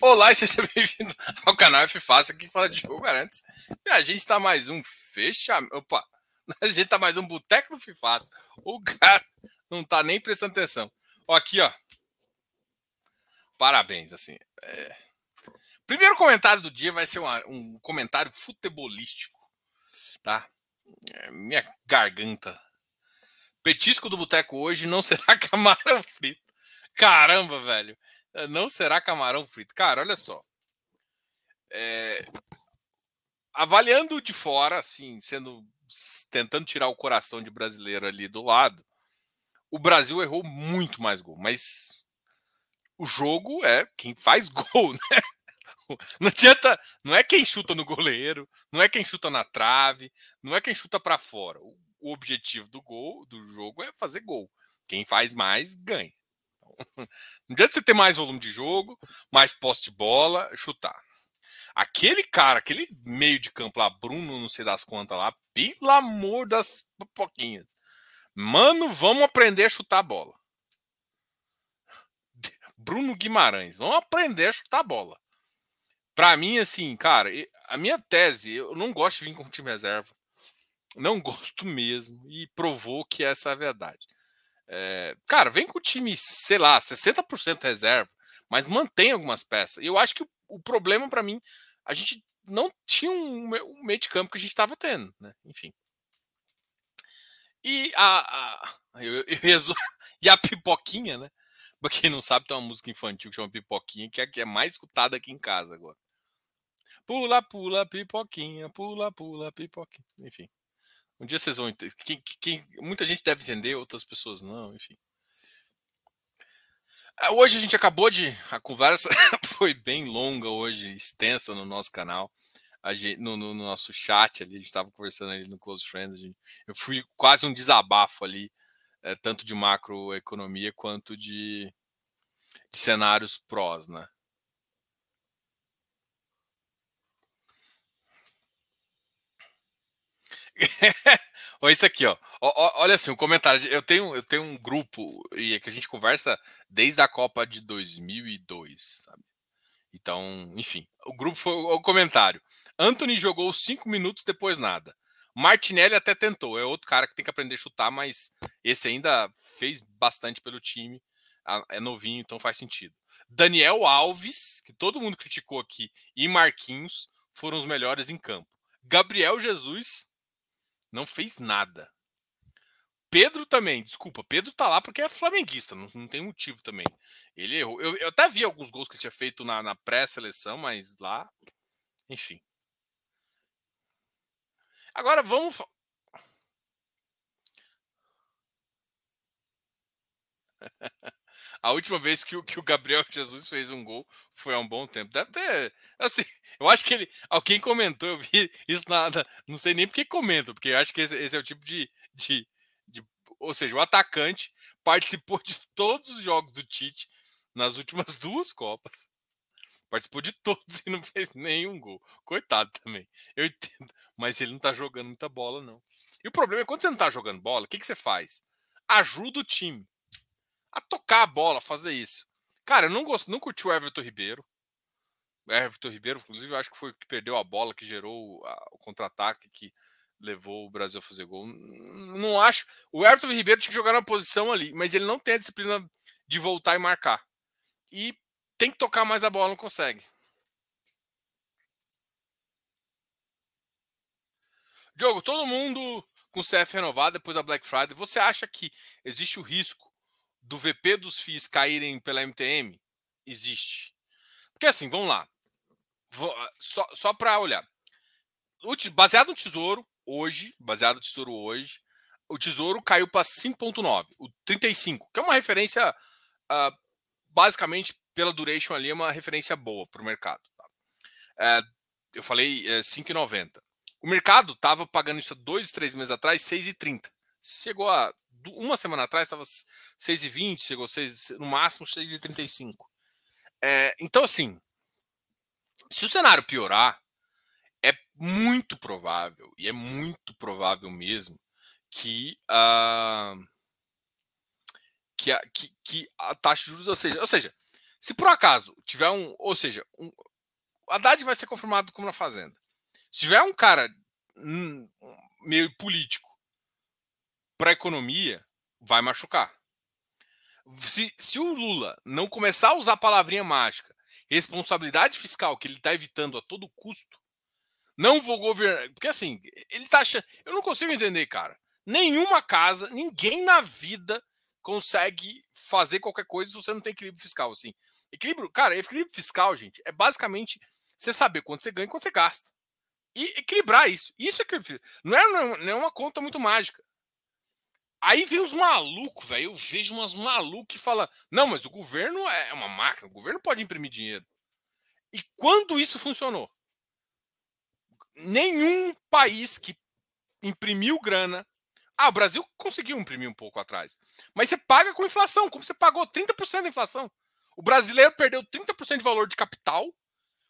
Olá e seja bem-vindo ao canal F Fácil, aqui que fala de jogo garantes. E a gente tá mais um fechamento. Opa! A gente tá mais um boteco do Fifácil. O cara não tá nem prestando atenção. Ó, aqui, ó. Parabéns, assim. É... Primeiro comentário do dia vai ser uma, um comentário futebolístico, tá? É, minha garganta. Petisco do boteco hoje não será camarão frito. Caramba, velho. Não será camarão frito. Cara, olha só. É... Avaliando de fora, assim, sendo tentando tirar o coração de brasileiro ali do lado, o Brasil errou muito mais gol. Mas o jogo é quem faz gol, né? Não adianta, não é quem chuta no goleiro, não é quem chuta na trave, não é quem chuta para fora. O, o objetivo do gol, do jogo é fazer gol. Quem faz mais ganha. Não adianta você ter mais volume de jogo, mais posse de bola, chutar. Aquele cara, aquele meio de campo lá, Bruno, não sei das contas lá, pelo amor das pouquinhas. Mano, vamos aprender a chutar a bola. Bruno Guimarães, vamos aprender a chutar a bola. Pra mim, assim, cara, a minha tese, eu não gosto de vir com time reserva. Não gosto mesmo. E provou que essa é a verdade. É, cara, vem com o time, sei lá, 60% reserva, mas mantém algumas peças. E eu acho que o, o problema para mim, a gente não tinha um, um, meio de campo que a gente estava tendo, né? Enfim. E a, a eu, eu, e a pipoquinha, né? Pra quem não sabe, tem uma música infantil que chama Pipoquinha, que é, que é mais escutada aqui em casa agora. Pula, pula, pipoquinha, pula, pula, pipoquinha. Enfim. Um dia vocês vão entender. Quem, quem, muita gente deve entender, outras pessoas não, enfim. Ah, hoje a gente acabou de. A conversa foi bem longa hoje, extensa no nosso canal. Gente, no, no, nosso chat ali, a gente estava conversando ali no Close Friends. Gente, eu fui quase um desabafo ali, é, tanto de macroeconomia quanto de, de cenários prós, né? Olha isso aqui, ó. Olha assim, um comentário. Eu tenho, eu tenho um grupo e é que a gente conversa desde a Copa de 2002, sabe? Então, enfim, o grupo foi o comentário. Anthony jogou cinco minutos depois nada. Martinelli até tentou, é outro cara que tem que aprender a chutar, mas esse ainda fez bastante pelo time. É novinho, então faz sentido. Daniel Alves, que todo mundo criticou aqui, e Marquinhos foram os melhores em campo. Gabriel Jesus não fez nada. Pedro também, desculpa, Pedro tá lá porque é flamenguista, não, não tem motivo também. Ele errou. Eu, eu, até vi alguns gols que ele tinha feito na, na pré-seleção, mas lá, enfim. Agora vamos. A última vez que o, que o Gabriel Jesus fez um gol foi há um bom tempo. Deve ter. Assim, eu acho que ele. Alguém comentou, eu vi isso nada. Não sei nem porque comenta, porque eu acho que esse, esse é o tipo de, de, de. Ou seja, o atacante participou de todos os jogos do Tite nas últimas duas Copas. Participou de todos e não fez nenhum gol. Coitado também. Eu entendo. Mas ele não tá jogando muita bola, não. E o problema é quando você não tá jogando bola, o que, que você faz? Ajuda o time a tocar a bola, fazer isso. Cara, eu não gosto, não curti o Everton Ribeiro. Everton Ribeiro, inclusive, acho que foi que perdeu a bola, que gerou a, o contra-ataque que levou o Brasil a fazer gol. Não acho. O Everton Ribeiro tinha que jogar na posição ali, mas ele não tem a disciplina de voltar e marcar. E tem que tocar mais a bola, não consegue. Diogo, todo mundo com CF renovado depois da Black Friday, você acha que existe o risco do VP dos FIIs caírem pela MTM? Existe. Porque assim, vamos lá. Ah, só, só para olhar. Baseado no Tesouro, hoje, baseado no Tesouro hoje, o Tesouro caiu para 5.9, o 35, que é uma referência, uh, basicamente, pela duration ali, é uma referência boa para o mercado. Tá? Eu falei uh, é, 5,90. O mercado estava pagando isso dois, três meses atrás, 6,30. Chegou a uma semana atrás estava 6,20, chegou 6, no máximo 6,35. É, então, assim, se o cenário piorar, é muito provável, e é muito provável mesmo, que, uh, que, a, que, que a taxa de juros, ou seja, ou seja, Se por acaso tiver um, ou seja, um, Haddad vai ser confirmado como na Fazenda. Se tiver um cara hum, meio político para a economia, vai machucar. Se, se o Lula não começar a usar a palavrinha mágica, responsabilidade fiscal, que ele está evitando a todo custo, não vou governar. Porque assim, ele tá achando. Eu não consigo entender, cara. Nenhuma casa, ninguém na vida consegue fazer qualquer coisa se você não tem equilíbrio fiscal. Assim. Equilíbrio, cara, equilíbrio fiscal, gente, é basicamente você saber quanto você ganha e quanto você gasta. E equilibrar isso. Isso é equilíbrio. Não é, não é uma conta muito mágica. Aí vem os malucos, velho. Eu vejo umas malucos que falam: não, mas o governo é uma máquina, o governo pode imprimir dinheiro. E quando isso funcionou? Nenhum país que imprimiu grana. Ah, o Brasil conseguiu imprimir um pouco atrás. Mas você paga com inflação, como você pagou 30% da inflação. O brasileiro perdeu 30% de valor de capital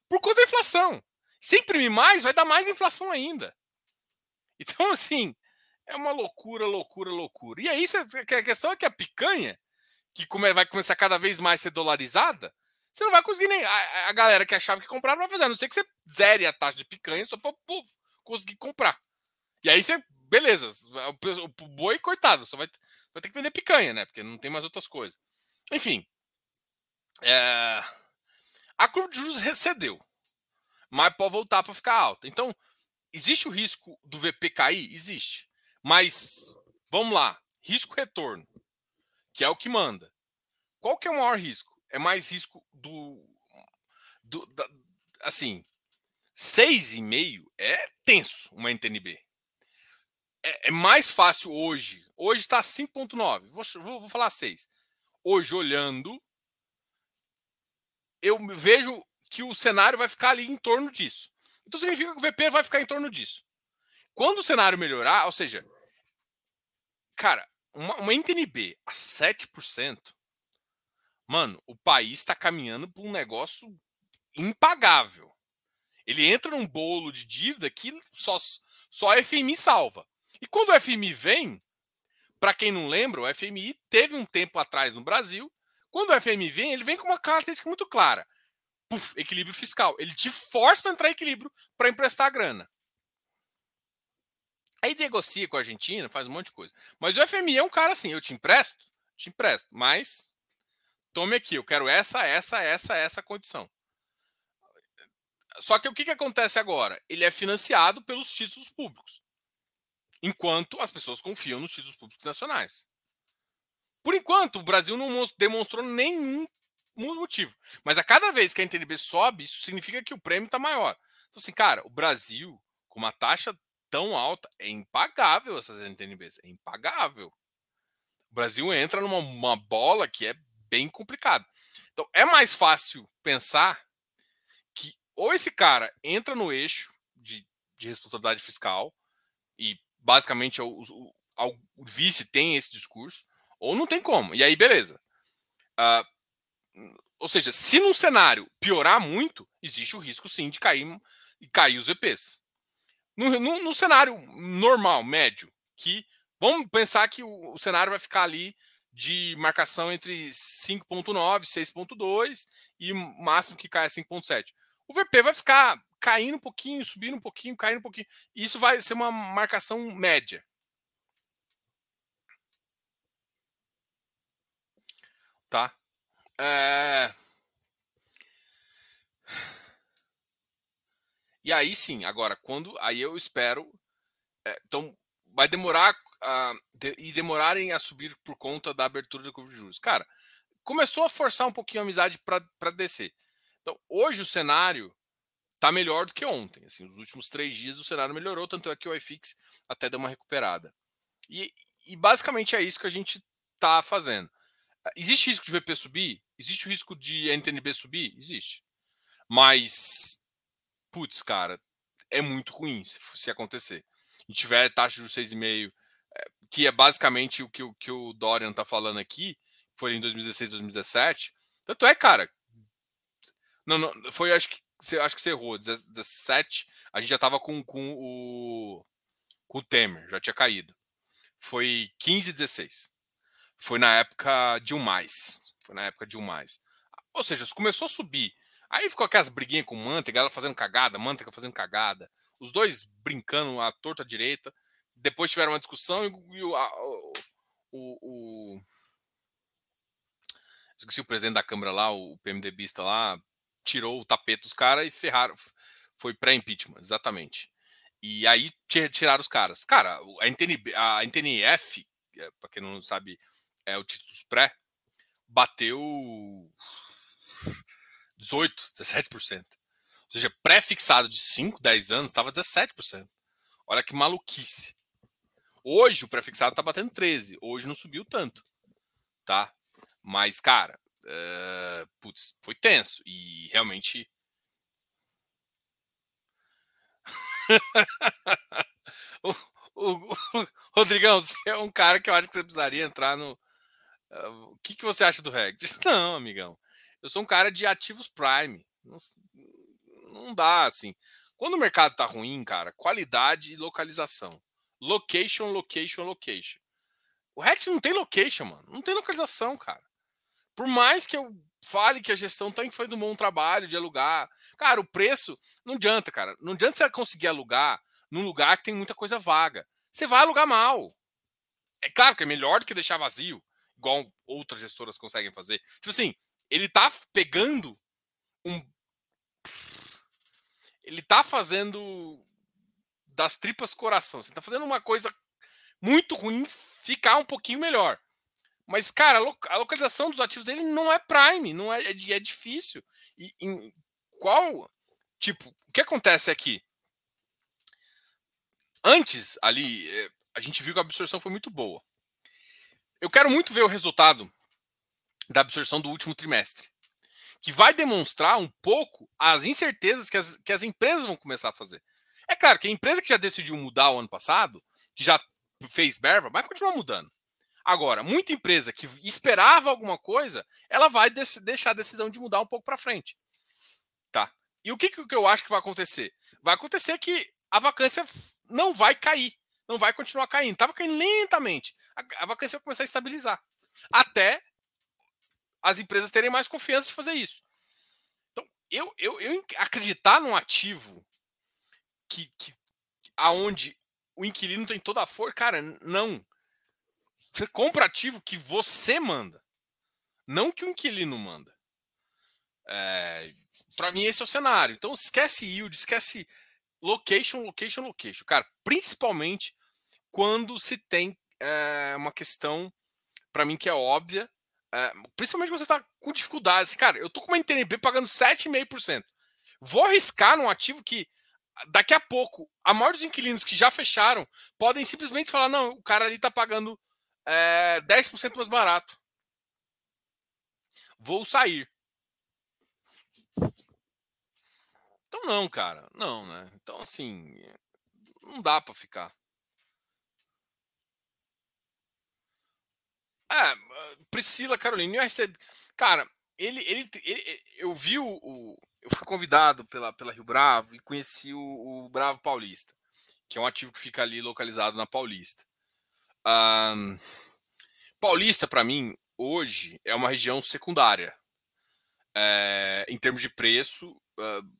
por conta da inflação. Se imprimir mais, vai dar mais inflação ainda. Então, assim, é uma loucura, loucura, loucura. E aí a questão é que a picanha, que vai começar cada vez mais a ser dolarizada, você não vai conseguir nem. A, a galera que achava que comprar não vai fazer, a não ser que você zere a taxa de picanha só para o povo conseguir comprar. E aí você, beleza, o, o boi, coitado, só vai, vai ter que vender picanha, né? Porque não tem mais outras coisas. Enfim. É, a curva de juros recedeu, mas pode voltar para ficar alta. Então, existe o risco do VP cair? Existe. Mas, vamos lá, risco-retorno, que é o que manda. Qual que é o maior risco? É mais risco do... do da, assim, 6,5 é tenso uma NTNB. É, é, mais fácil hoje. Hoje está 5,9. Vou, vou, vou falar 6. Hoje, olhando, eu vejo que o cenário vai ficar ali em torno disso. Então significa que o VP vai ficar em torno disso. Quando o cenário melhorar, ou seja, cara, uma, uma NTNB a 7%, mano, o país está caminhando para um negócio impagável. Ele entra num bolo de dívida que só, só a FMI salva. E quando o FMI vem, para quem não lembra, o FMI teve um tempo atrás no Brasil. Quando o FMI vem, ele vem com uma característica muito clara. Puf, equilíbrio fiscal. Ele te força a entrar em equilíbrio para emprestar grana. Aí negocia com a Argentina, faz um monte de coisa. Mas o FMI é um cara assim, eu te empresto, te empresto, mas tome aqui, eu quero essa, essa, essa, essa condição. Só que o que, que acontece agora? Ele é financiado pelos títulos públicos. Enquanto as pessoas confiam nos títulos públicos nacionais. Por enquanto, o Brasil não demonstrou nenhum motivo. Mas a cada vez que a NTNB sobe, isso significa que o prêmio está maior. Então, assim, cara, o Brasil, com uma taxa tão alta. É impagável essas NTNBs. É impagável. O Brasil entra numa bola que é bem complicada. Então, é mais fácil pensar que ou esse cara entra no eixo de, de responsabilidade fiscal e basicamente o, o, o, vice tem esse discurso, ou não tem como. E aí, beleza. Uh, ou seja, se num cenário piorar muito, existe o risco sim de cair, cair os EPs. No, no, cenário normal, médio, que vamos pensar que o, o cenário vai ficar ali de marcação entre 5.9, 6.2 e máximo que cai é 5.7. O VP vai ficar caindo um pouquinho, subindo um pouquinho, caindo um pouquinho. Isso vai ser uma marcação média. Tá? É... E aí sim, agora, quando. Aí eu espero. É, então, vai demorar. Uh, de, e demorarem a subir por conta da abertura da curva de juros. Cara, começou a forçar um pouquinho a amizade para descer. Então, hoje o cenário tá melhor do que ontem. Assim, os últimos três dias o cenário melhorou, tanto é que o iFix até deu uma recuperada. E, e basicamente é isso que a gente tá fazendo. Existe risco de VP subir? Existe o risco de NTNB subir? Existe. Mas putz, cara, é muito ruim se, se acontecer. E tiver taxa de 6,5, é, que é basicamente o que, o que o Dorian tá falando aqui, foi em 2016, 2017. Tanto é, cara. Não, não foi, acho que acho que você errou. 17, a gente já tava com, com o com o Temer, já tinha caído. Foi 15 16. Foi na época de um mais. Foi na época de um mais. Ou seja, começou a subir. Aí ficou aquelas briguinhas com Manteiga, galera fazendo cagada, Manteiga fazendo cagada. Os dois brincando à torta direita. Depois tiveram uma discussão e, o, a, o, o, o, Esqueci o presidente da Câmara lá, o PMDBista lá, tirou o tapete dos caras e ferraram. Foi pré-impeachment, exatamente. E aí tiraram os caras. Cara, a, NTN, a NTNF, é, para quem não sabe, é o título pré, bateu 18, 17%. Ou seja, pré-fixado de 5, 10 anos estava 17%. Olha que maluquice. Hoje o pré-fixado está batendo 13. Hoje não subiu tanto. Tá? Mas, cara, uh, putz, foi tenso. E realmente o, o, o, Rodrigão, você é um cara que eu acho que você precisaria entrar no. Uh, o que, que você acha do REG? Diz, não, amigão. Eu sou um cara de ativos Prime. Não, não dá, assim. Quando o mercado tá ruim, cara, qualidade e localização. Location, location, location. O REX não tem location, mano. Não tem localização, cara. Por mais que eu fale que a gestão tem feito um bom trabalho de alugar. Cara, o preço não adianta, cara. Não adianta você conseguir alugar num lugar que tem muita coisa vaga. Você vai alugar mal. É claro que é melhor do que deixar vazio, igual outras gestoras conseguem fazer. Tipo assim, ele tá pegando um. Ele tá fazendo das tripas coração. Você tá fazendo uma coisa muito ruim ficar um pouquinho melhor. Mas, cara, a localização dos ativos dele não é prime, não é, é, é difícil. E em qual. Tipo, o que acontece aqui? Antes, ali, eh, a gente viu que a absorção foi muito boa. Eu quero muito ver o resultado da absorção do último trimestre, que vai demonstrar um pouco as incertezas que as, que as empresas vão começar a fazer. É claro que a empresa que já decidiu mudar o ano passado, que já fez Berva, vai continuar mudando. Agora, muita empresa que esperava alguma coisa, ela vai deixar a decisão de mudar um pouco para frente. Tá? E o que, que eu acho que vai acontecer? Vai acontecer que a vacância não vai cair, não vai continuar caindo. Estava caindo lentamente. A, a vacância vai começar a estabilizar. Até as empresas terem mais confiança de fazer isso. Então, eu, eu, eu acreditar num ativo que, que aonde o inquilino tem toda a força, cara, não. Você compra ativo que você manda, não que o inquilino manda. É, para mim, esse é o cenário. Então, esquece yield, esquece location, location, location. Cara, principalmente quando se tem é, uma questão, para mim, que é óbvia, é, principalmente quando você está com dificuldades. Cara, eu tô com uma NTNB pagando 7,5%. Vou arriscar num ativo que daqui a pouco a maioria dos inquilinos que já fecharam podem simplesmente falar: não, o cara ali está pagando é, 10% mais barato. Vou sair. Então não, cara. Não, né? Então assim, não dá para ficar. É, Priscila Carolina, eu recebi. Cara, ele, ele, ele eu vi o, o, Eu fui convidado pela, pela Rio Bravo e conheci o, o Bravo Paulista, que é um ativo que fica ali localizado na Paulista. Um, Paulista, para mim, hoje é uma região secundária é, em termos de preço, uh,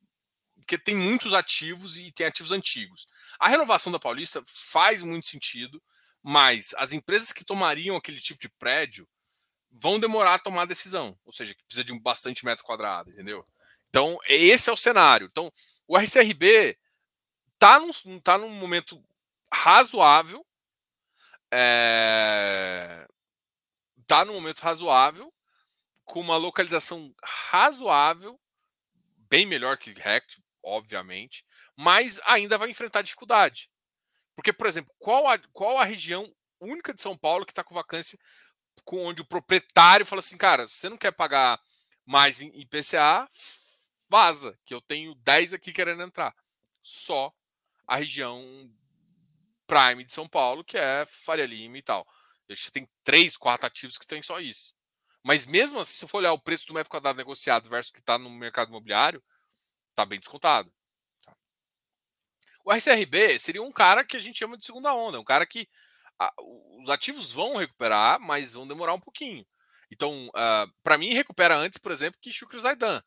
porque tem muitos ativos e tem ativos antigos. A renovação da Paulista faz muito sentido, mas as empresas que tomariam aquele tipo de prédio vão demorar a tomar a decisão, ou seja, que precisa de um bastante metro quadrado, entendeu? Então, esse é o cenário. Então, o RCRB está num, tá num momento razoável, é, tá num momento razoável, com uma localização razoável, bem melhor que Rect, obviamente, mas ainda vai enfrentar dificuldade. Porque, por exemplo, qual a, qual a região única de São Paulo que está com vacância, com onde o proprietário fala assim, cara, você não quer pagar mais em IPCA, vaza, que eu tenho 10 aqui querendo entrar. Só a região Prime de São Paulo, que é Faria Lima e tal. Gente tem três, quatro ativos que tem só isso. Mas mesmo assim, se for olhar o preço do metro quadrado negociado versus o que está no mercado imobiliário, está bem descontado. O RCRB seria um cara que a gente chama de segunda onda, um cara que a, os ativos vão recuperar, mas vão demorar um pouquinho. Então, uh, para mim, recupera antes, por exemplo, que Shukri Zaidan.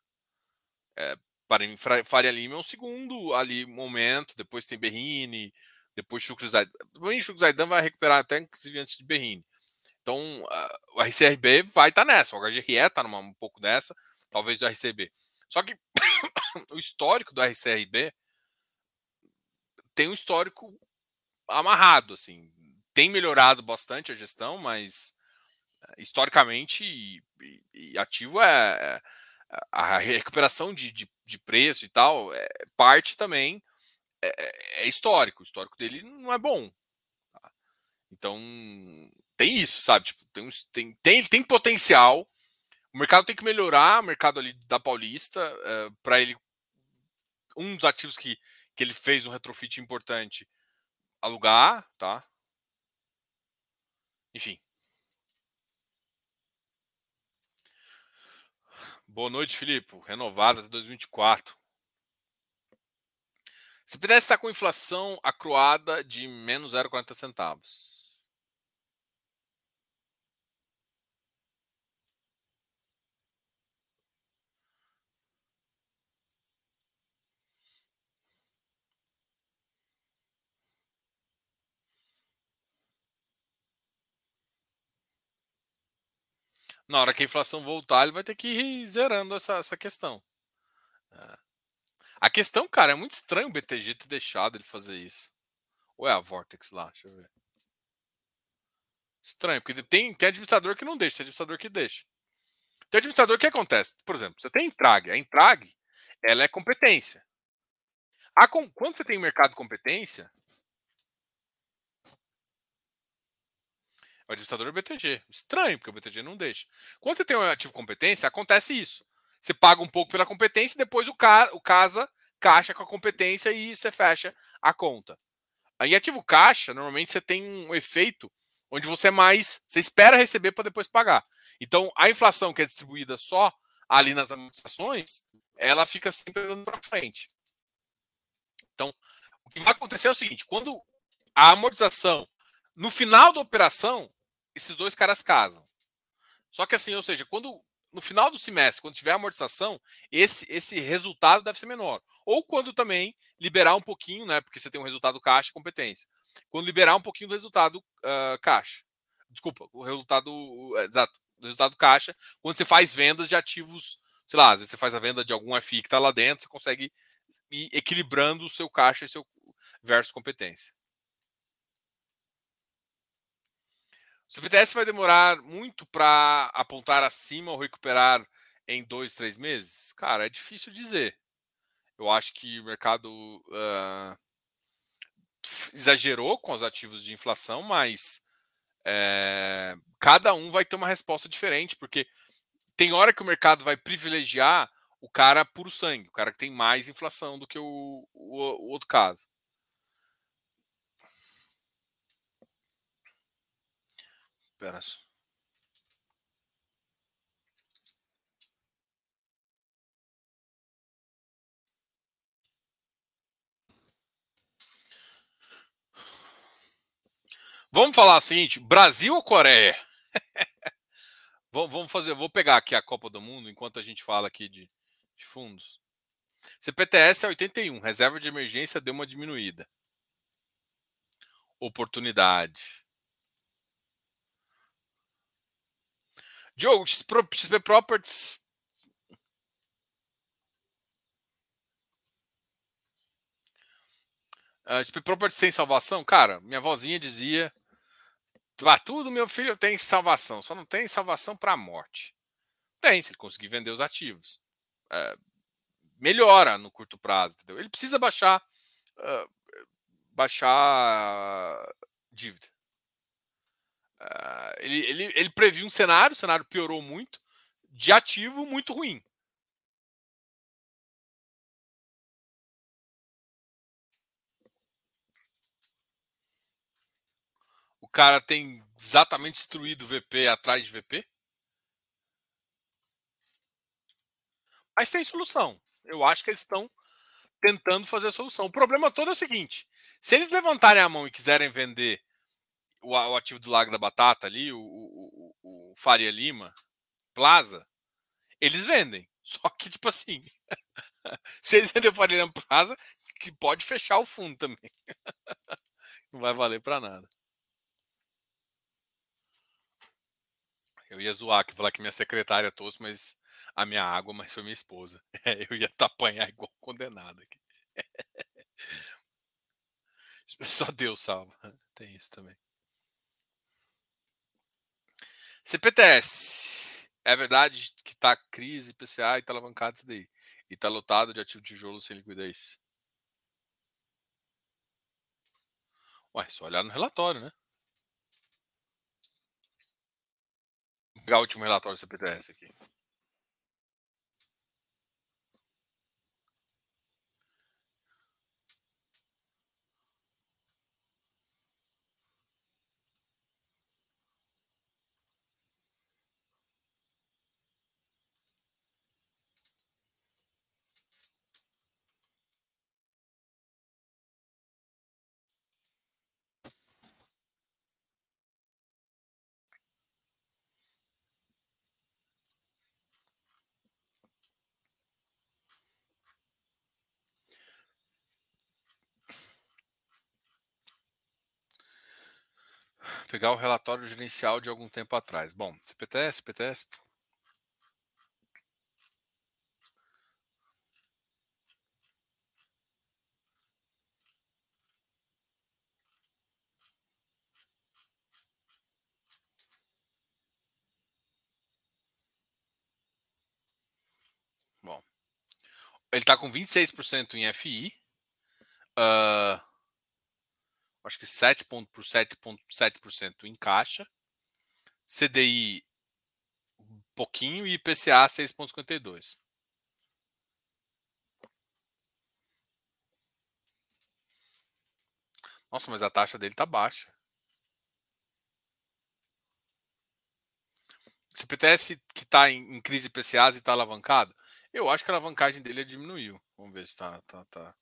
É, para mim, Faria Lima é um segundo ali momento, depois tem Berrini, depois Shukri Zaidan. Para mim, Shukri Zaidan vai recuperar até inclusive antes de Berrini. Então, uh, o RCRB vai estar tá nessa, o HGRE está um pouco dessa, talvez o RCB. Só que o histórico do RCRB tem um histórico amarrado, assim. Tem melhorado bastante a gestão, mas eh, historicamente e, e ativo é, é a recuperação de, de, de, preço e tal é parte também é, é, é histórico. O histórico dele não é bom. Tá? Então tem isso, sabe? Tipo, tem, tem, tem, tem potencial. O mercado tem que melhorar, o mercado ali da Paulista, é, para ele. Um dos ativos que, que ele fez um retrofit importante alugar, tá? Enfim. Boa noite, Filipe. Renovada até 2024. Se pudesse estar com inflação acruada de menos 0,40 centavos. Na hora que a inflação voltar, ele vai ter que ir zerando essa, essa questão. É. A questão, cara, é muito estranho o BTG ter deixado ele fazer isso. Ou é a Vortex lá? Deixa eu ver. Estranho, porque tem, tem administrador que não deixa, tem administrador que deixa. Tem administrador que acontece. Por exemplo, você tem a Intrag. A Intrag, ela é competência. A, quando você tem mercado de competência, O administrador é o BTG. Estranho, porque o BTG não deixa. Quando você tem um ativo competência, acontece isso. Você paga um pouco pela competência e depois o, ca o casa caixa com a competência e você fecha a conta. Em ativo caixa, normalmente você tem um efeito onde você é mais. Você espera receber para depois pagar. Então, a inflação que é distribuída só ali nas amortizações, ela fica sempre andando para frente. Então, o que vai acontecer é o seguinte: quando a amortização no final da operação, esses dois caras casam. Só que assim, ou seja, quando no final do semestre, quando tiver amortização, esse, esse resultado deve ser menor. Ou quando também liberar um pouquinho, né? Porque você tem um resultado caixa e competência. Quando liberar um pouquinho do resultado uh, caixa. Desculpa, o resultado. Uh, exato, o resultado caixa, quando você faz vendas de ativos, sei lá, às vezes você faz a venda de algum FI que está lá dentro, você consegue ir equilibrando o seu caixa e seu versus competência. O BTS vai demorar muito para apontar acima ou recuperar em dois, três meses? Cara, é difícil dizer. Eu acho que o mercado uh, exagerou com os ativos de inflação, mas é, cada um vai ter uma resposta diferente, porque tem hora que o mercado vai privilegiar o cara puro sangue, o cara que tem mais inflação do que o, o, o outro caso. Vamos falar o seguinte: Brasil ou Coreia? vamos fazer. Vou pegar aqui a Copa do Mundo enquanto a gente fala aqui de, de fundos. CPTS é 81, reserva de emergência deu uma diminuída. Oportunidade. Diogo, XP Properties. Uh, XP Properties tem salvação? Cara, minha vozinha dizia. Ah, tudo meu filho tem salvação, só não tem salvação para a morte. Tem, se ele conseguir vender os ativos. Uh, melhora no curto prazo, entendeu? Ele precisa baixar. Uh, baixar dívida. Uh, ele, ele, ele previu um cenário, o cenário piorou muito, de ativo muito ruim. O cara tem exatamente destruído VP atrás de VP. Mas tem solução. Eu acho que eles estão tentando fazer a solução. O problema todo é o seguinte: se eles levantarem a mão e quiserem vender o, o ativo do Lago da Batata ali, o, o, o Faria Lima, Plaza, eles vendem. Só que, tipo assim, se eles venderem Faria Lima Plaza, que pode fechar o fundo também. Não vai valer para nada. Eu ia zoar aqui, falar que minha secretária trouxe, mas a minha água, mas foi minha esposa. É, eu ia apanhar igual condenado aqui. Só Deus salva. Tem isso também. CPTS. É verdade que tá crise PCA e tá alavancado isso daí. E tá lotado de ativo tijolo sem liquidez. Ué, só olhar no relatório, né? Vou pegar o último relatório do CPTS aqui. Pegar o relatório gerencial de algum tempo atrás. Bom, CPTS, CPTS. Bom, ele está com 26% em FI. Uh, acho que 7 por 7,7% em caixa, CDI um pouquinho e IPCA 6,52. Nossa, mas a taxa dele tá baixa. Se PTS que está em, em, crise IPCA e está alavancado, eu acho que a alavancagem dele diminuiu. Vamos ver se tá, tá, tá,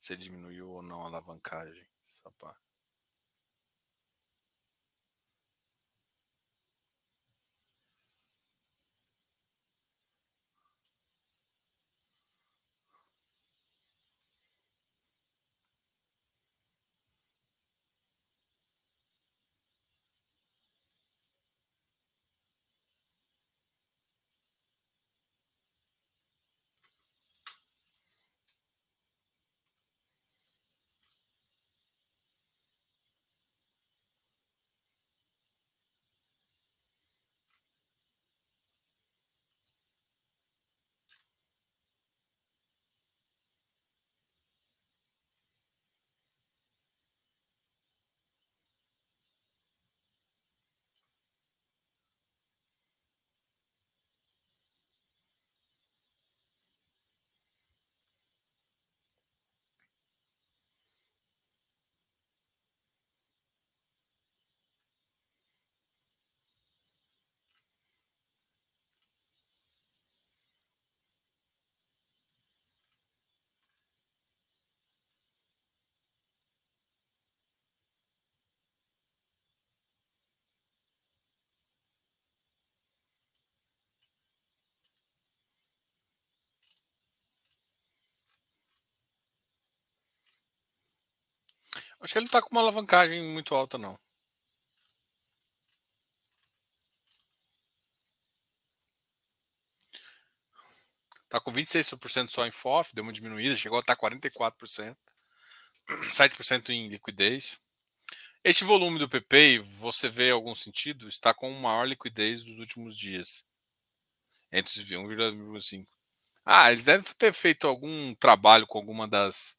se diminuiu ou não a alavancagem. Só Acho que ele não tá com uma alavancagem muito alta, não. Tá com 26% só em FOF, deu uma diminuída, chegou a estar 44%, 7% em liquidez. Este volume do PP, você vê algum sentido, está com maior liquidez dos últimos dias. Entre os 1,5. Ah, eles devem ter feito algum trabalho com alguma das,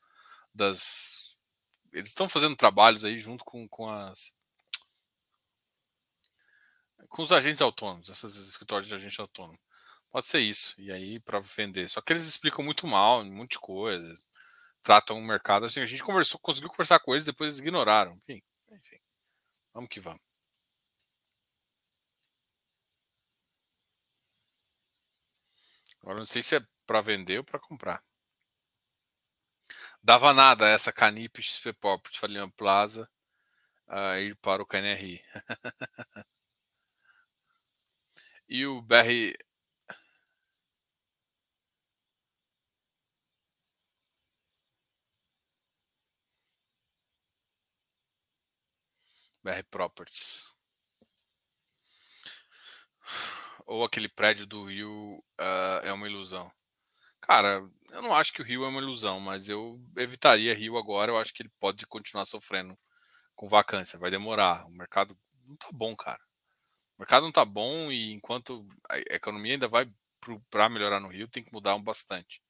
das eles estão fazendo trabalhos aí junto com, com as com os agentes autônomos, esses escritórios de agente autônomo. Pode ser isso. E aí para vender. Só que eles explicam muito mal, um monte de coisa. Tratam o mercado assim. A gente conversou, conseguiu conversar com eles, depois eles ignoraram. Enfim, enfim. Vamos que vamos. Agora não sei se é para vender ou para comprar. Dava nada essa Canip XP Pop Fabiano Plaza a ir para o KNRI. E o BR. BR Properties. Ou aquele prédio do Rio uh, é uma ilusão. Cara, eu não acho que o Rio é uma ilusão, mas eu evitaria Rio agora. Eu acho que ele pode continuar sofrendo com vacância. Vai demorar. O mercado não tá bom, cara. O mercado não tá bom e enquanto a economia ainda vai para melhorar no Rio, tem que mudar um bastante.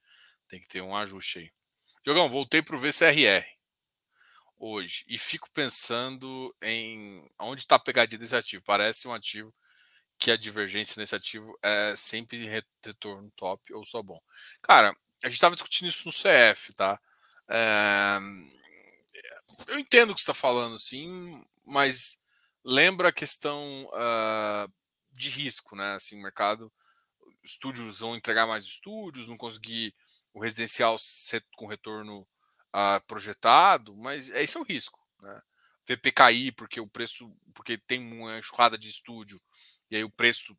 Tem que ter um ajuste aí. Jogão, voltei o VCRR hoje e fico pensando em onde está a pegadinha desse ativo. Parece um ativo que a divergência nesse ativo é sempre retorno top ou só bom. Cara, a gente estava discutindo isso no CF, tá? É... Eu entendo o que você está falando, sim, mas lembra a questão uh, de risco, né? Assim, o mercado, estúdios vão entregar mais estúdios, não conseguir o residencial ser com retorno uh, projetado, mas esse é o risco, né? VP cair porque o preço, porque tem uma enxurrada de estúdio e aí o preço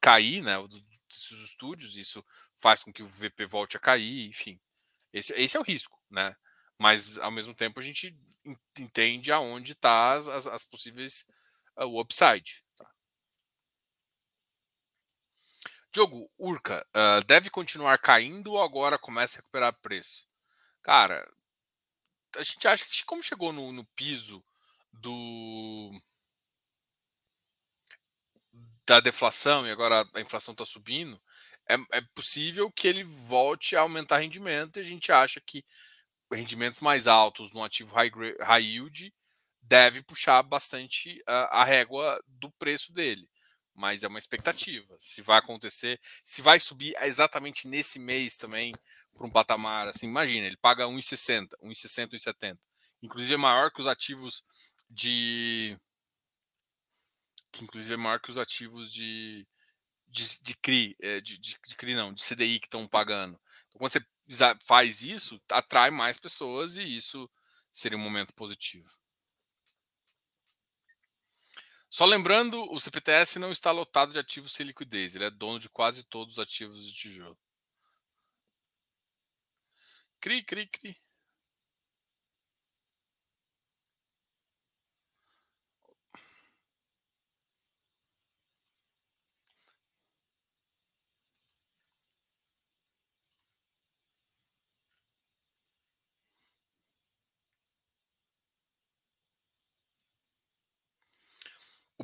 cair, né, desses estúdios, isso faz com que o VP volte a cair, enfim. Esse, esse é o risco, né? Mas ao mesmo tempo a gente entende aonde está as, as, as, possíveis uh, o upside. Tá? Diogo, Urca, uh, deve continuar caindo ou agora começa a recuperar preço? Cara, a gente acha que como chegou no, no piso do da deflação e agora a inflação está subindo, é, é, possível que ele volte a aumentar rendimento e a gente acha que rendimentos mais altos no ativo high, high yield deve puxar bastante a, a régua do preço dele. Mas é uma expectativa. Se vai acontecer, se vai subir exatamente nesse mês também para um patamar assim, imagina, ele paga 1,60, 1,60, 1,70. Inclusive é maior que os ativos de que inclusive é maior que os ativos de, de, de CRI, é, de, de, de CRI não, de CDI que estão pagando. Então, quando você faz isso, atrai mais pessoas e isso seria um momento positivo. Só lembrando, o CPTS não está lotado de ativos sem liquidez, ele é dono de quase todos os ativos de tijolo. CRI, CRI, CRI.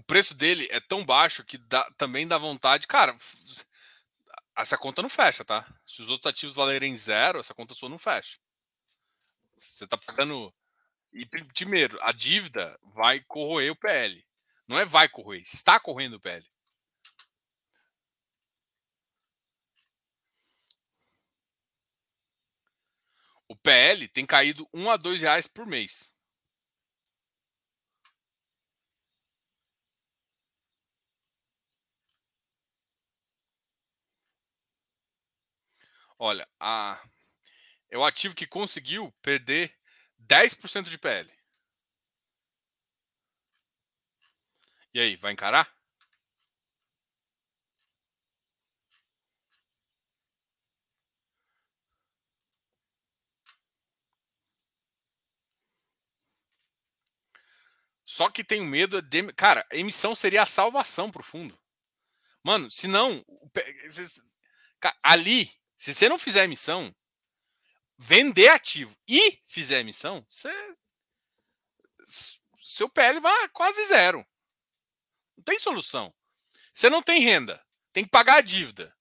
Preço dele é tão baixo que dá, também dá vontade. Cara, essa conta não fecha, tá? Se os outros ativos valerem zero, essa conta sua não fecha. Você tá pagando. E primeiro, a dívida vai corroer o PL. Não é vai corroer, está correndo o PL. O PL tem caído um a dois reais por mês. Olha, a... é o ativo que conseguiu perder 10% de PL. E aí, vai encarar? Só que tenho medo de. Cara, emissão seria a salvação pro fundo. Mano, se não. Ali se você não fizer emissão, vender ativo e fizer emissão, você, seu PL vai quase zero. Não tem solução. Você não tem renda, tem que pagar a dívida.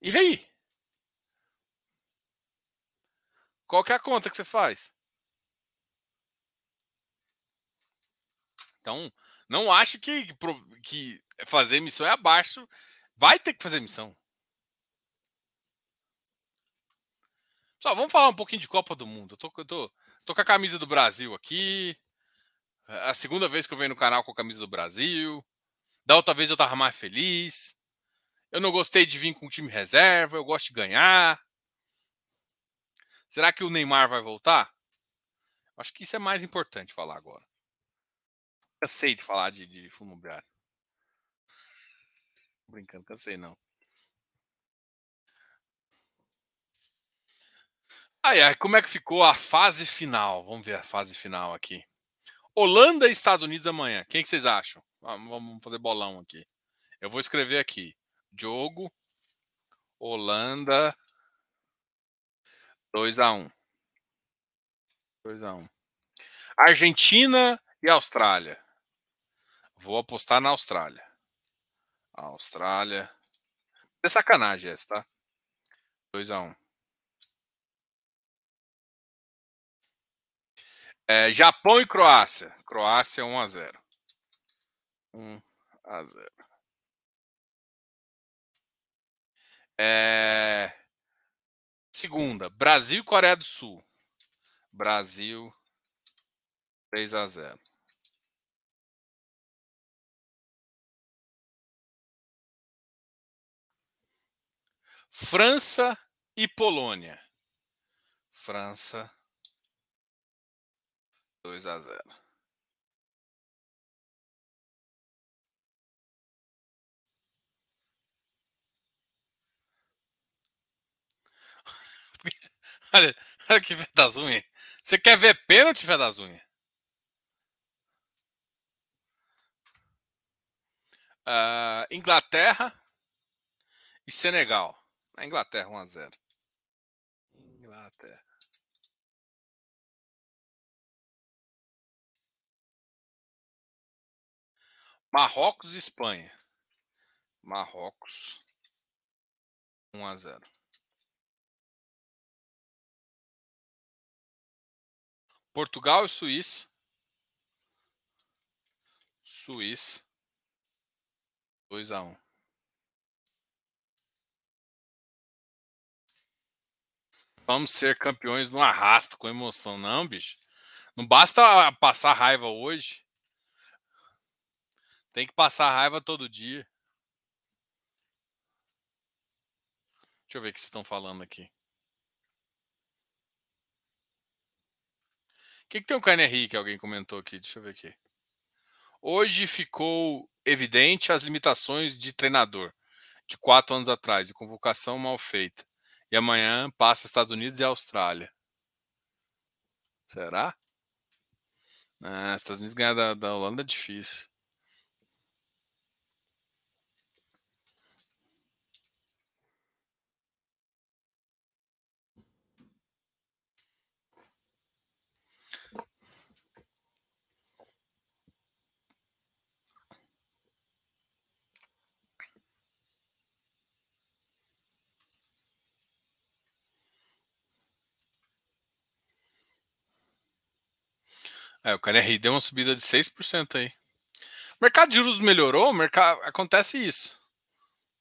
E aí? Qual que é a conta que você faz? Então, não ache que, que fazer emissão é abaixo. Vai ter que fazer emissão. Só vamos falar um pouquinho de Copa do Mundo. Eu tô, eu tô, tô com a camisa do Brasil aqui. É a segunda vez que eu venho no canal com a camisa do Brasil. Da outra vez eu tava mais feliz. Eu não gostei de vir com o time reserva. Eu gosto de ganhar. Será que o Neymar vai voltar? Acho que isso é mais importante falar agora. Eu sei de falar de, de fundo imobiliário. Brincando, cansei não. Ai, ai, como é que ficou a fase final? Vamos ver a fase final aqui. Holanda e Estados Unidos amanhã. Quem que vocês acham? Vamos fazer bolão aqui. Eu vou escrever aqui. Jogo, Holanda, 2 a 1 2 a 1 Argentina e Austrália. Vou apostar na Austrália. Austrália. É sacanagem essa, tá? 2 É, Japão e Croácia. Croácia 1 a 0. 1 a 0. É... Segunda, Brasil e Coreia do Sul. Brasil 3 a 0. França e Polônia. França 2 a 0. olha, olha que fé das unhas. Você quer ver pênalti, fé das unhas? Uh, Inglaterra e Senegal. Inglaterra 1 a 0. Marrocos e Espanha. Marrocos 1 a 0. Portugal e Suíça. Suíça 2 a 1. Vamos ser campeões no arrasto com emoção, não, bicho. Não basta passar raiva hoje. Tem que passar raiva todo dia. Deixa eu ver o que vocês estão falando aqui. O que, que tem o KNRI que alguém comentou aqui? Deixa eu ver aqui. Hoje ficou evidente as limitações de treinador de quatro anos atrás e convocação mal feita. E amanhã passa Estados Unidos e Austrália. Será? Ah, Estados Unidos ganhar da, da Holanda é difícil. É, o KNRI deu uma subida de 6% aí. O mercado de juros melhorou, mercado acontece isso.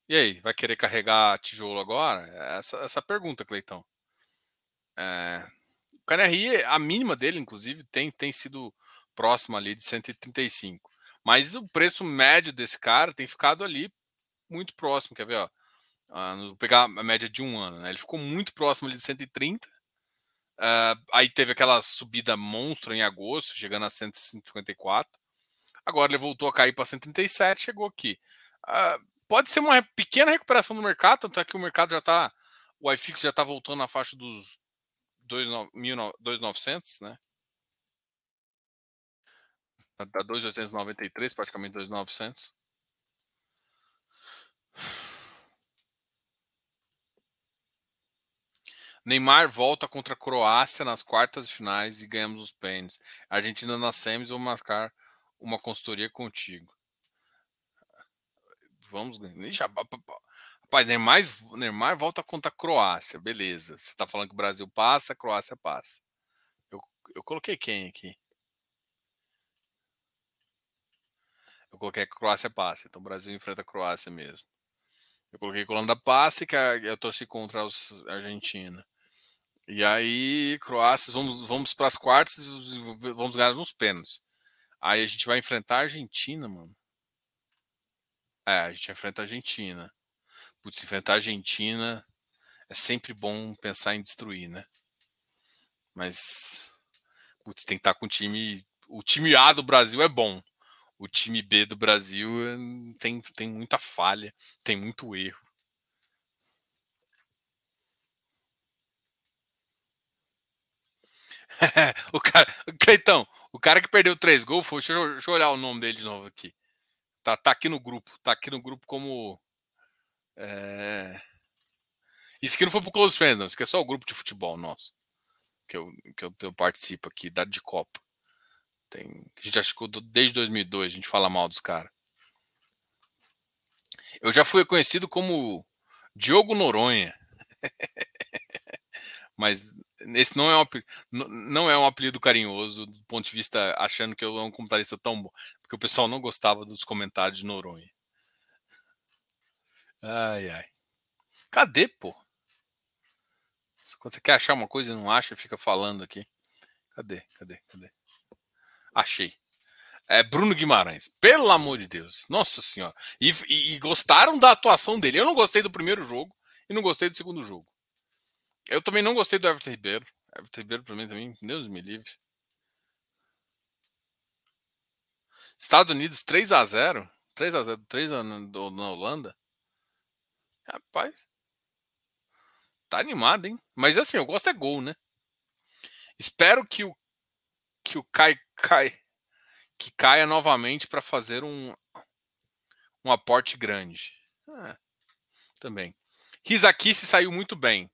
E aí, vai querer carregar tijolo agora? Essa essa pergunta, Cleitão. É, o KNRI, a mínima dele, inclusive, tem, tem sido próxima ali de 135. Mas o preço médio desse cara tem ficado ali muito próximo, quer ver? Ó, ah, vou pegar a média de um ano, né? Ele ficou muito próximo ali de 130 Uh, aí teve aquela subida monstro em agosto, chegando a 154. Agora ele voltou a cair para 137, chegou aqui. Uh, pode ser uma pequena recuperação do mercado, tanto é que o mercado já está. O iFix já está voltando na faixa dos 2.900, né? Da 2.893, praticamente 2.900. Neymar volta contra a Croácia nas quartas de finais e ganhamos os pênaltis. Argentina nas semis vou marcar uma consultoria contigo. Vamos já, Rapaz, Neymar, Neymar volta contra a Croácia. Beleza. Você está falando que o Brasil passa, a Croácia passa. Eu, eu coloquei quem aqui? Eu coloquei que a Croácia passa. Então o Brasil enfrenta a Croácia mesmo. Eu coloquei que a Holanda passa e que eu torci contra a Argentina. E aí, Croácia, vamos, vamos para as quartas e vamos ganhar nos pênaltis. Aí a gente vai enfrentar a Argentina, mano. É, a gente enfrenta a Argentina. Putz, enfrentar a Argentina é sempre bom pensar em destruir, né? Mas, putz, tem que estar com o time. O time A do Brasil é bom. o time B do Brasil eh, tem, tem muita falha, tem muito erro. o cara, Cleitão, o cara que perdeu três gols foi. Deixa eu, deixa eu, olhar o nome dele de novo aqui. Tá, tá aqui no grupo. Tá aqui no grupo como. É... Isso aqui não foi pro Close Friends, não. Isso aqui é só o grupo de futebol nosso. Que eu, que eu, eu participo aqui, da de Copa. Tem, a gente achou desde 2002, a gente fala mal dos caras. Eu já fui conhecido como Diogo Noronha. Mas esse não é, um, não é um apelido carinhoso do ponto de vista achando que eu sou um comentarista tão bom. Porque o pessoal não gostava dos comentários de Noronha. Ai, ai. Cadê, pô? Quando você quer achar uma coisa e não acha, fica falando aqui. Cadê? Cadê? Cadê? Achei. É Bruno Guimarães. Pelo amor de Deus. Nossa Senhora. E, e, e, gostaram da atuação dele. Eu não gostei do primeiro jogo e não gostei do segundo jogo. Eu também não gostei do Everton Ribeiro. Everton Ribeiro, pra mim, também. Deus me livre. Estados Unidos 3 a 0 3 a 0 3 a, na Holanda. Rapaz. Tá animado, hein? Mas assim, eu gosto é gol, né? Espero que o que o Kai cai, que caia novamente para fazer um, um aporte grande. É, também. Rizaki se saiu muito bem.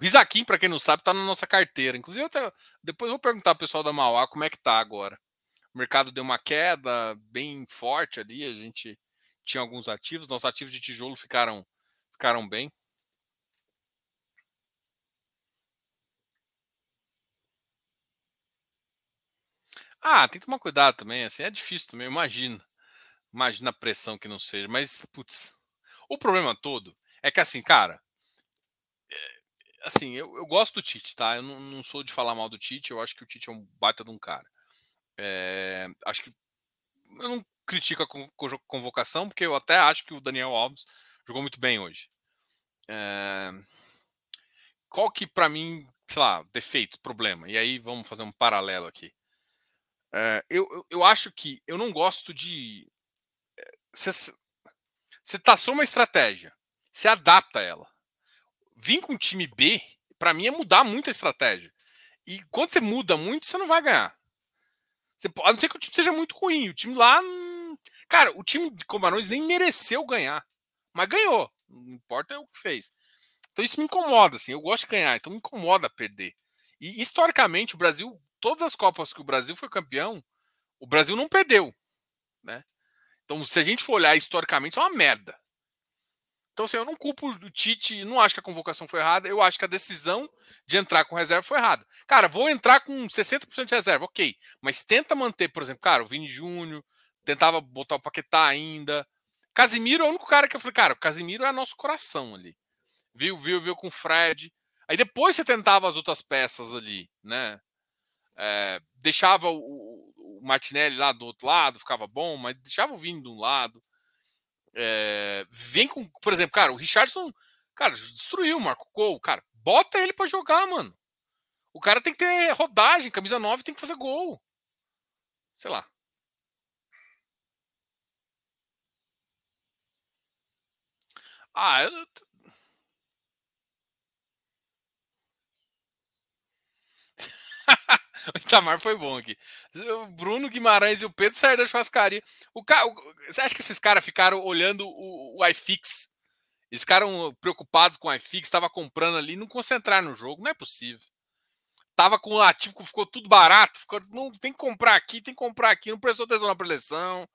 O Rizaki, para quem não sabe, está na nossa carteira. Inclusive, até, depois vou perguntar ao pessoal da Mauá como é que tá agora. O mercado deu uma queda bem forte ali. A gente tinha alguns ativos. Nossos ativos de tijolo ficaram, ficaram bem. Ah, tem que tomar cuidado também, assim, é difícil também, imagina. Imagina a pressão que não seja, mas, putz, o problema todo é que, assim, cara, assim, eu, eu gosto do Tite, tá? Eu não, não, sou de falar mal do Tite, eu acho que o Tite é um baita de um cara. É, acho que eu não critico a convocação, porque eu até acho que o Daniel Alves jogou muito bem hoje. É, qual que, para mim, sei lá, defeito, problema? E aí vamos fazer um paralelo aqui. É, eu, eu acho que eu não gosto de. Você traçou uma estratégia, você adapta ela. Vir com o time B, para mim, é mudar muito a estratégia. E quando você muda muito, você não vai ganhar. Você, a não ser que o time seja muito ruim. O time lá. Cara, o time de Comarões nem mereceu ganhar. Mas ganhou. Não importa o que fez. Então isso me incomoda, assim. Eu gosto de ganhar, então me incomoda perder. E historicamente, o Brasil todas as Copas que o Brasil foi campeão, o Brasil não perdeu. Né? Então, se a gente for olhar historicamente, é uma merda. Então, assim, eu não culpo o Tite, não acho que a convocação foi errada, eu acho que a decisão de entrar com reserva foi errada. Cara, vou entrar com 60% de reserva, ok. Mas tenta manter, por exemplo, cara, o Vini Júnior, tentava botar o Paquetá ainda. Casimiro é o único cara que eu falei, cara, o Casimiro é nosso coração ali. Viu, viu, viu com o Fred. Aí depois você tentava as outras peças ali, né? É, deixava o, o, Martinelli lá do outro lado, ficava bom, mas deixava o Vini de um lado. É, vem com, por exemplo, cara, o Richardson, cara, destruiu, marcou gol. Cara, bota ele para jogar, mano. O cara tem que ter rodagem, camisa 9 tem que fazer gol. Sei lá. Ah, eu, o Itamar foi bom aqui. O Bruno Guimarães e o Pedro saíram da churrascaria. O ca... Você acha que esses caras ficaram olhando o, o iFix? Eles ficaram preocupados com o iFix, estava comprando ali, não concentraram no jogo. Não é possível. Tava com o ativo, ficou tudo barato. Ficou, não, tem que comprar aqui, tem que comprar aqui. Não prestou atenção na preleção.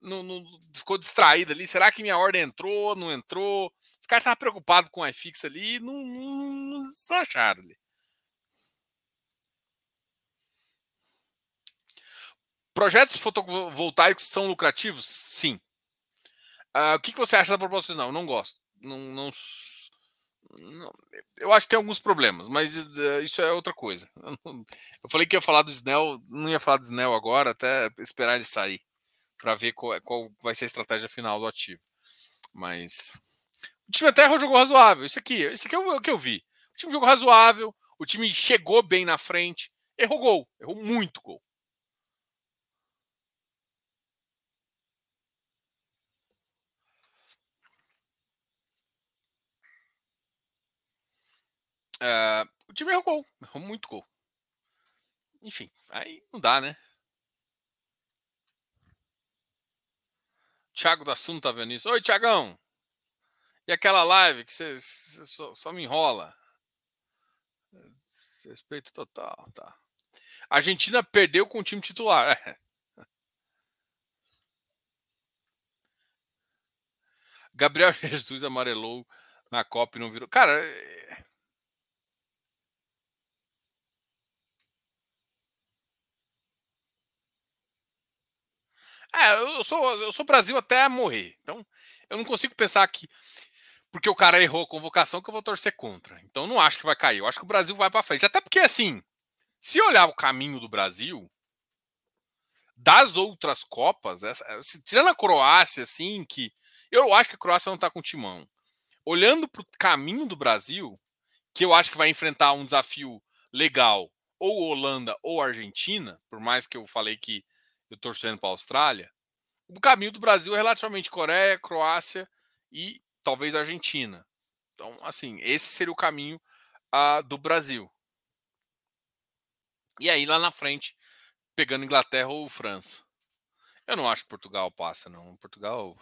Não, não, ficou distraído ali. Será que minha ordem entrou? Não entrou? Os caras estavam preocupados com o iFix ali não, não, não acharam ali. Projetos fotovoltaicos são lucrativos? Sim. Uh, o que, que, você acha da proposta Não, não gosto. Não, não, não, eu acho que tem alguns problemas, mas uh, isso é outra coisa. Eu falei que ia falar do Snell, não ia falar do Snell agora, até esperar ele sair para ver qual, qual, vai ser a estratégia final do ativo. Mas o time até jogou razoável. Isso aqui, isso aqui é o que eu vi. O time jogou razoável, o time chegou bem na frente, errou gol, errou muito gol. Uh, o time errou gol, errou muito gol. Enfim, aí não dá, né? Thiago da Sun tá vendo isso. Oi, Thiagão! E aquela live que você, só, só, me enrola? Respeito total, tá. A Argentina perdeu com o time titular. Gabriel Jesus amarelou na Copa e não virou. Cara. É... eu sou, eu sou Brasil até morrer. Então, eu não consigo pensar que porque o cara errou a convocação que eu vou torcer contra. Então, não acho que vai cair. Eu acho que o Brasil vai para frente. Até porque, assim, se olhar o caminho do Brasil, das outras Copas, essa, tirando a Croácia, assim, que eu acho que a Croácia não está com timão olhando para o caminho do Brasil, que eu acho que vai enfrentar um desafio legal, ou Holanda ou Argentina, por mais que eu falei que eu torcendo para a Austrália, o caminho do Brasil é relativamente Coreia, Croácia e talvez Argentina. Então, assim, esse seria o caminho uh, do Brasil. E aí, lá na frente, pegando Inglaterra ou França. Eu não acho que Portugal passa, não. Portugal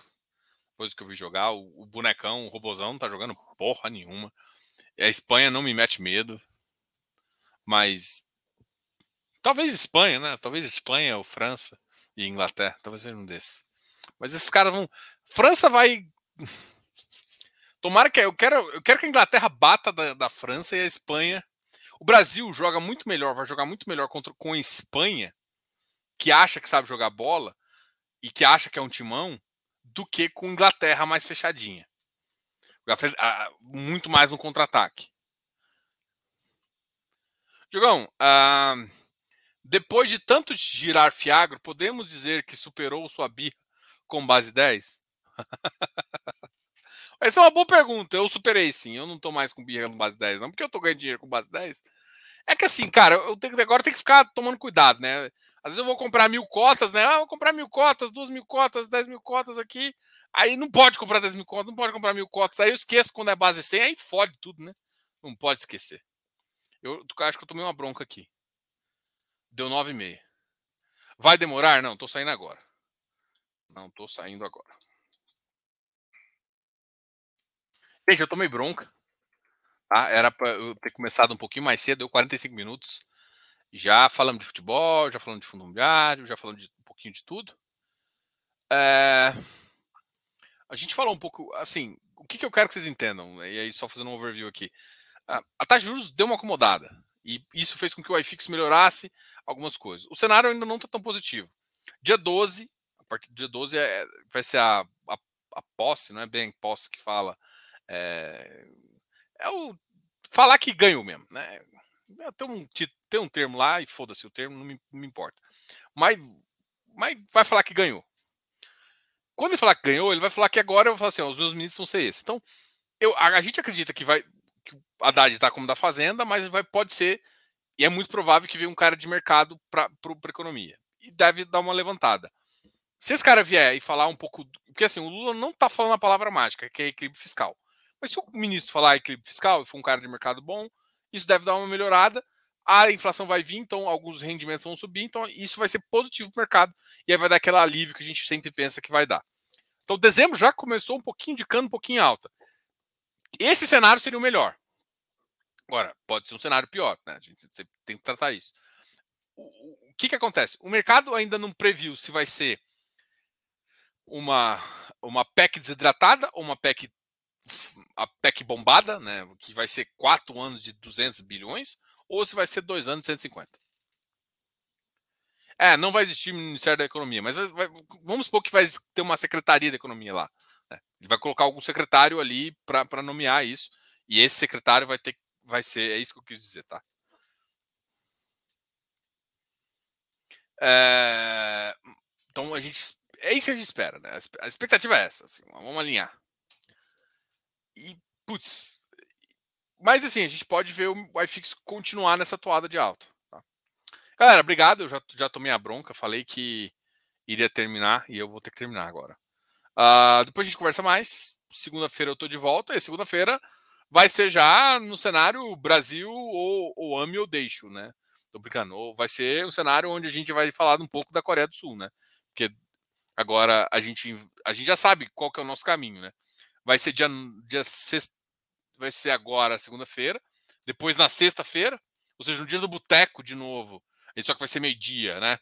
depois que eu vi jogar, o, o bonecão, o robozão não tá jogando porra nenhuma. A Espanha não me mete medo. Mas. Talvez Espanha, né? Talvez Espanha ou França e Inglaterra. Talvez seja um desses. Mas esses caras vão. França vai. Tomara que. Eu quero, eu quero que a Inglaterra bata da, da França e a Espanha. O Brasil joga muito melhor, vai jogar muito melhor contra, com a Espanha, que acha que sabe jogar bola e que acha que é um timão, do que com Inglaterra mais fechadinha. Muito mais no contra-ataque. Jogão, ah, depois de tanto girar Fiagro, podemos dizer que superou sua birra com base 10? Essa é uma boa pergunta. Eu superei sim. Eu não tô mais com birra com base 10, não, porque eu tô ganhando dinheiro com base 10. É que assim, cara, eu tenho, agora tem que ficar tomando cuidado, né? Às vezes eu vou comprar mil cotas, né? Ah, vou comprar mil cotas, duas mil cotas, dez mil cotas aqui. Aí não pode comprar dez mil cotas, não pode comprar mil cotas. Aí eu esqueço quando é base 100, aí fode tudo, né? Não pode esquecer. Eu acho que eu tomei uma bronca aqui. Deu nove e meia. Vai demorar? Não, tô saindo agora. Não, tô saindo agora. Gente, eu tomei bronca. Tá? Era para eu ter começado um pouquinho mais cedo, deu 45 minutos. Já falamos de futebol, já falamos de fundo imobiliário, já falamos de um pouquinho de tudo. É... A gente falou um pouco, assim, o que, que eu quero que vocês entendam, e aí só fazendo um overview aqui. A taxa de juros deu uma acomodada, e isso fez com que o iFix melhorasse algumas coisas. O cenário ainda não está tão positivo. Dia 12, a partir do dia 12 é, vai ser a, a, a posse, não é bem posse que fala, é, é o falar que ganhou mesmo, né? É, tem um, tem um termo lá e foda-se o termo, não me, não me, importa. Mas, mas vai falar que ganhou. Quando ele falar que ganhou, ele vai falar que agora eu vou falar assim: ó, os meus ministros vão ser esses. Então, eu, a, a gente acredita que vai que o Haddad está como da Fazenda, mas vai, pode ser, e é muito provável que venha um cara de mercado para a economia. E deve dar uma levantada. Se esse cara vier e falar um pouco. Porque assim, o Lula não está falando a palavra mágica, que é equilíbrio fiscal. Mas se o ministro falar equilíbrio fiscal e for um cara de mercado bom, isso deve dar uma melhorada. A inflação vai vir, então alguns rendimentos vão subir, então isso vai ser positivo para o mercado e aí vai dar aquele alívio que a gente sempre pensa que vai dar. Então, dezembro já começou um pouquinho de cano, um pouquinho alta. Esse cenário seria o melhor. Agora, pode ser um cenário pior, né? A gente tem que tratar isso. O, o que, que acontece? O mercado ainda não previu se vai ser uma, uma PEC desidratada ou uma PEC a PEC bombada, né, que vai ser quatro anos de 200 bilhões, ou se vai ser dois anos de 150. É, não vai existir Ministério da Economia, mas vai, vai, vamos supor que vai ter uma Secretaria da Economia lá. Ele vai colocar algum secretário ali para nomear isso, e esse secretário vai ter vai ser, é isso que eu quis dizer, tá? É, então a gente é isso que a gente espera, né? A expectativa é essa, assim, vamos alinhar. E, putz. Mas assim, a gente pode ver o iFix continuar nessa toada de alta. Tá? Galera, obrigado. Eu já, já tomei a bronca. Falei que iria terminar e eu vou ter que terminar agora. Uh, depois a gente conversa mais. Segunda-feira eu tô de volta. E segunda-feira vai ser já no cenário Brasil ou, ou ame ou deixo, né? Tô brincando. Vai ser um cenário onde a gente vai falar um pouco da Coreia do Sul, né? Porque agora a gente, a gente já sabe qual que é o nosso caminho, né? Vai ser dia, dia sexta, vai ser agora, segunda-feira. Depois na sexta-feira, ou seja, no dia do boteco de novo. Só que vai ser meio-dia, né?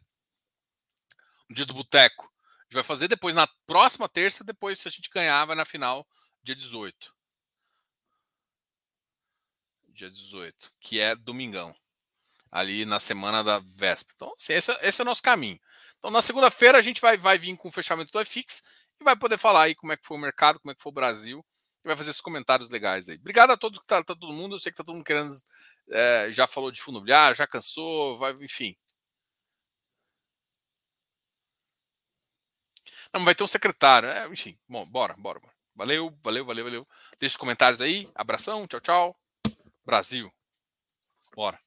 No dia do boteco. Gente vai fazer depois na próxima terça, depois se a gente ganhar, vai na final, dia 18. Dia 18, que é domingão. Ali na semana da véspera. Então, assim, esse, esse é o nosso caminho. Então, na segunda-feira, a gente vai, vai vir com o fechamento do IFIX e vai poder falar aí como é que foi o mercado, como é que foi o Brasil e vai fazer esses comentários legais aí. Obrigado a todos que tá, tá todo mundo. Eu sei que tá todo mundo querendo. É, já falou de fundo imobiliário, já cansou, vai, enfim. Não, vai ter um secretário. É, enfim, bom, bora, bora, bora. Valeu, valeu, valeu, valeu. Deixa os comentários aí. Abração, tchau, tchau. Brasil. Bora.